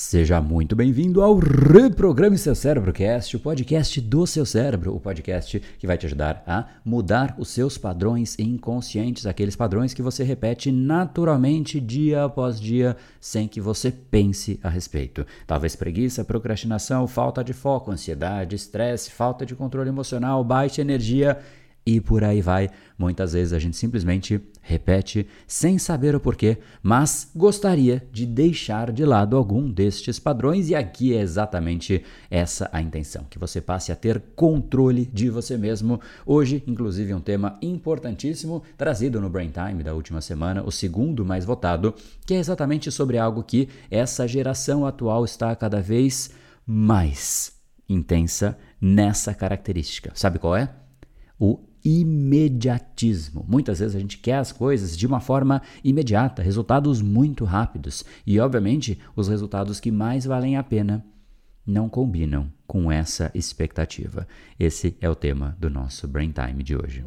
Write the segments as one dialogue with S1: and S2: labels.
S1: Seja muito bem-vindo ao Reprograme Seu Cérebro Cast, o podcast do seu cérebro, o podcast que vai te ajudar a mudar os seus padrões inconscientes, aqueles padrões que você repete naturalmente dia após dia, sem que você pense a respeito. Talvez preguiça, procrastinação, falta de foco, ansiedade, estresse, falta de controle emocional, baixa energia e por aí vai. Muitas vezes a gente simplesmente repete sem saber o porquê, mas gostaria de deixar de lado algum destes padrões e aqui é exatamente essa a intenção, que você passe a ter controle de você mesmo. Hoje, inclusive, um tema importantíssimo trazido no Brain Time da última semana, o segundo mais votado, que é exatamente sobre algo que essa geração atual está cada vez mais intensa nessa característica. Sabe qual é? O imediatismo. Muitas vezes a gente quer as coisas de uma forma imediata, resultados muito rápidos. E, obviamente, os resultados que mais valem a pena não combinam com essa expectativa. Esse é o tema do nosso Brain Time de hoje.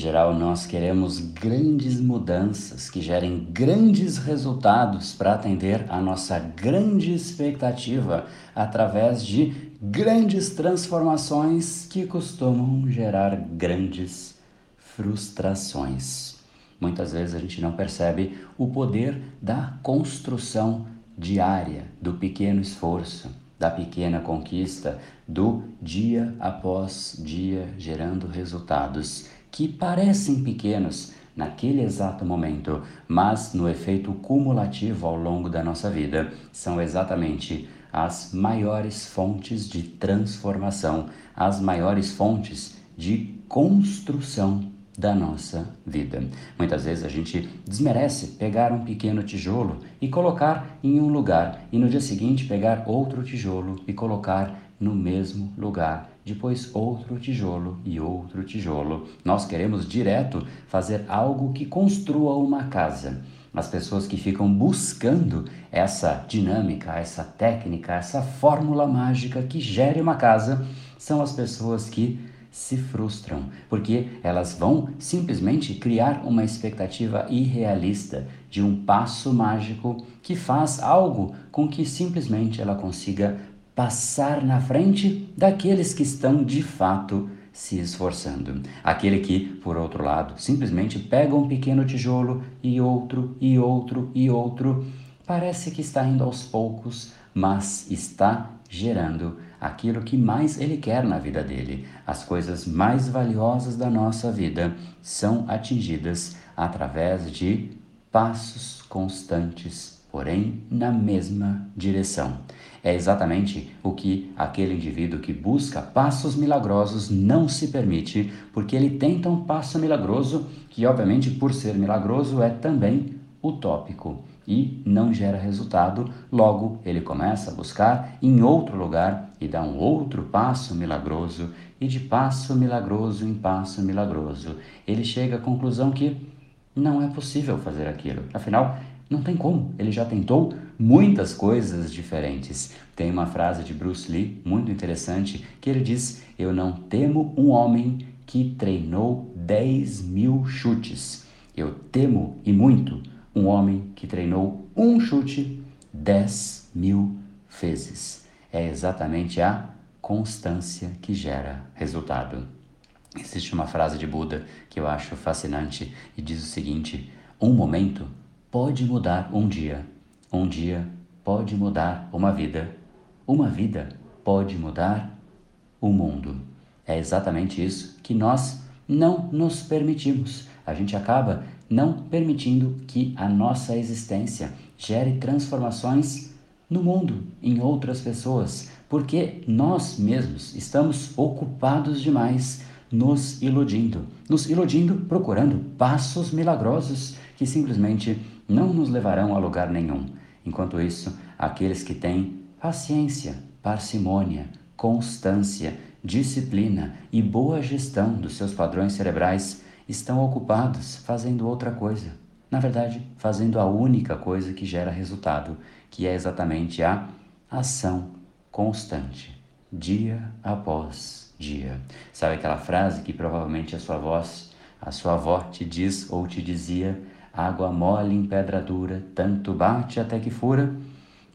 S1: Geral, nós queremos grandes mudanças que gerem grandes resultados para atender a nossa grande expectativa através de grandes transformações que costumam gerar grandes frustrações. Muitas vezes a gente não percebe o poder da construção diária, do pequeno esforço, da pequena conquista, do dia após dia gerando resultados que parecem pequenos naquele exato momento, mas no efeito cumulativo ao longo da nossa vida, são exatamente as maiores fontes de transformação, as maiores fontes de construção da nossa vida. Muitas vezes a gente desmerece pegar um pequeno tijolo e colocar em um lugar, e no dia seguinte pegar outro tijolo e colocar no mesmo lugar depois outro tijolo e outro tijolo. Nós queremos direto fazer algo que construa uma casa. As pessoas que ficam buscando essa dinâmica, essa técnica, essa fórmula mágica que gere uma casa são as pessoas que se frustram, porque elas vão simplesmente criar uma expectativa irrealista de um passo mágico que faz algo com que simplesmente ela consiga passar na frente daqueles que estão de fato se esforçando. Aquele que, por outro lado, simplesmente pega um pequeno tijolo e outro e outro e outro, parece que está indo aos poucos, mas está gerando aquilo que mais ele quer na vida dele. As coisas mais valiosas da nossa vida são atingidas através de passos constantes, porém na mesma direção. É exatamente o que aquele indivíduo que busca passos milagrosos não se permite, porque ele tenta um passo milagroso que, obviamente, por ser milagroso, é também utópico e não gera resultado, logo ele começa a buscar em outro lugar e dá um outro passo milagroso, e de passo milagroso em passo milagroso, ele chega à conclusão que não é possível fazer aquilo. Afinal, não tem como, ele já tentou muitas coisas diferentes. Tem uma frase de Bruce Lee muito interessante que ele diz: Eu não temo um homem que treinou 10 mil chutes. Eu temo e muito um homem que treinou um chute 10 mil vezes. É exatamente a constância que gera resultado. Existe uma frase de Buda que eu acho fascinante e diz o seguinte: Um momento pode mudar um dia um dia pode mudar uma vida, uma vida pode mudar o mundo. É exatamente isso que nós não nos permitimos. A gente acaba não permitindo que a nossa existência gere transformações no mundo, em outras pessoas, porque nós mesmos estamos ocupados demais nos iludindo, nos iludindo procurando passos milagrosos que simplesmente não nos levarão a lugar nenhum. Enquanto isso, aqueles que têm paciência, parcimônia, constância, disciplina e boa gestão dos seus padrões cerebrais estão ocupados fazendo outra coisa. Na verdade, fazendo a única coisa que gera resultado, que é exatamente a ação constante, dia após dia. Sabe aquela frase que provavelmente a sua voz, a sua avó te diz ou te dizia: água mole em pedra dura, tanto bate até que fura?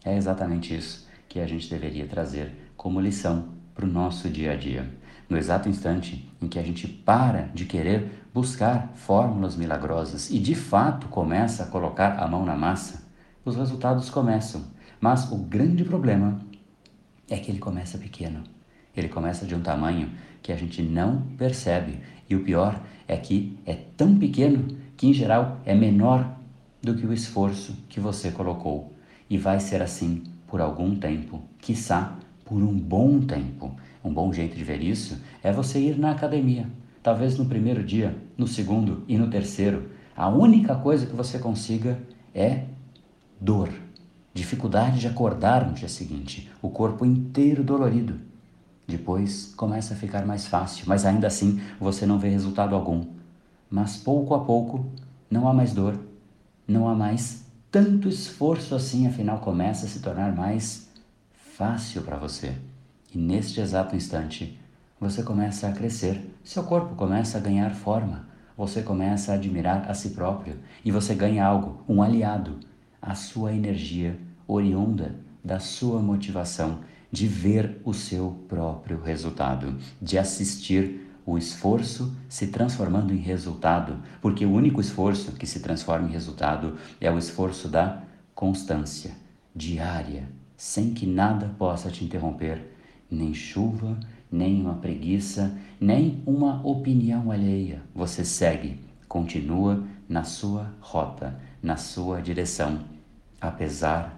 S1: É exatamente isso que a gente deveria trazer como lição para o nosso dia a dia. No exato instante em que a gente para de querer buscar fórmulas milagrosas e de fato começa a colocar a mão na massa, os resultados começam. Mas o grande problema é que ele começa pequeno. Ele começa de um tamanho que a gente não percebe. E o pior é que é tão pequeno que, em geral, é menor do que o esforço que você colocou. E vai ser assim por algum tempo, quiçá por um bom tempo. Um bom jeito de ver isso é você ir na academia. Talvez no primeiro dia, no segundo e no terceiro. A única coisa que você consiga é dor, dificuldade de acordar no dia seguinte, o corpo inteiro dolorido. Depois começa a ficar mais fácil, mas ainda assim você não vê resultado algum. Mas pouco a pouco não há mais dor, não há mais tanto esforço assim, afinal começa a se tornar mais fácil para você. E neste exato instante, você começa a crescer, seu corpo começa a ganhar forma, você começa a admirar a si próprio e você ganha algo, um aliado, a sua energia oriunda da sua motivação de ver o seu próprio resultado, de assistir o esforço se transformando em resultado, porque o único esforço que se transforma em resultado é o esforço da constância diária, sem que nada possa te interromper, nem chuva, nem uma preguiça, nem uma opinião alheia. Você segue, continua na sua rota, na sua direção, apesar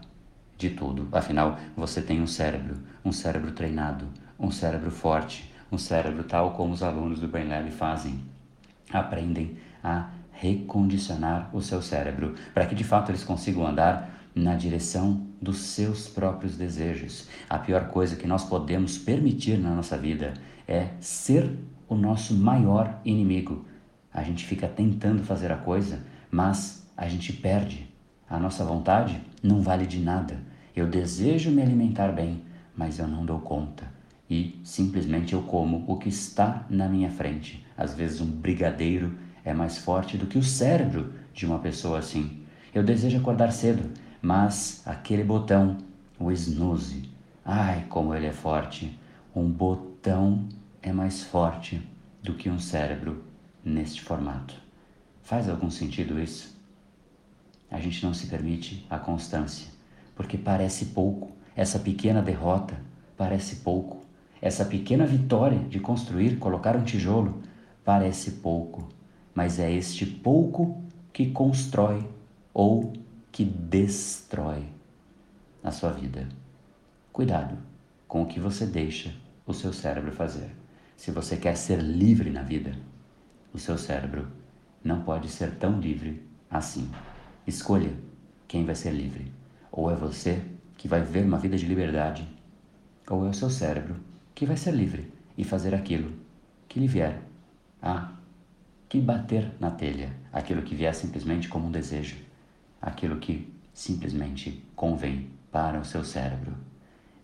S1: de tudo. Afinal, você tem um cérebro, um cérebro treinado, um cérebro forte, um cérebro tal como os alunos do Brain Lab fazem. Aprendem a recondicionar o seu cérebro para que de fato eles consigam andar na direção dos seus próprios desejos. A pior coisa que nós podemos permitir na nossa vida é ser o nosso maior inimigo. A gente fica tentando fazer a coisa, mas a gente perde. A nossa vontade não vale de nada. Eu desejo me alimentar bem, mas eu não dou conta. E simplesmente eu como o que está na minha frente. Às vezes, um brigadeiro é mais forte do que o cérebro de uma pessoa assim. Eu desejo acordar cedo, mas aquele botão, o snooze, ai como ele é forte. Um botão é mais forte do que um cérebro neste formato. Faz algum sentido isso? A gente não se permite a constância porque parece pouco. Essa pequena derrota parece pouco. Essa pequena vitória de construir, colocar um tijolo, parece pouco. Mas é este pouco que constrói ou que destrói a sua vida. Cuidado com o que você deixa o seu cérebro fazer. Se você quer ser livre na vida, o seu cérebro não pode ser tão livre assim. Escolha quem vai ser livre. Ou é você que vai viver uma vida de liberdade, ou é o seu cérebro que vai ser livre e fazer aquilo que lhe vier a que bater na telha, aquilo que vier simplesmente como um desejo, aquilo que simplesmente convém para o seu cérebro.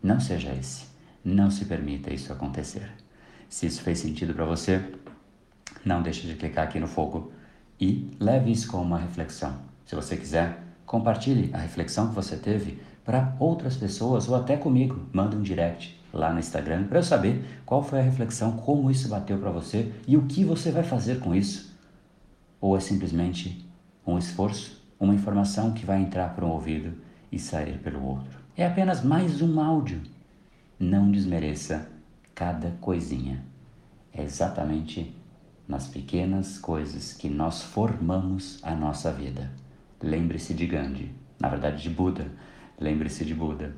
S1: Não seja esse. Não se permita isso acontecer. Se isso fez sentido para você, não deixe de clicar aqui no fogo e leve isso como uma reflexão. Se você quiser, Compartilhe a reflexão que você teve para outras pessoas ou até comigo. Manda um direct lá no Instagram para eu saber qual foi a reflexão, como isso bateu para você e o que você vai fazer com isso. Ou é simplesmente um esforço, uma informação que vai entrar por um ouvido e sair pelo outro. É apenas mais um áudio. Não desmereça cada coisinha. É exatamente nas pequenas coisas que nós formamos a nossa vida. Lembre-se de Gandhi, na verdade de Buda. Lembre-se de Buda.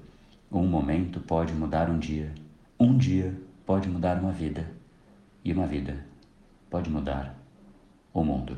S1: Um momento pode mudar um dia, um dia pode mudar uma vida, e uma vida pode mudar o mundo.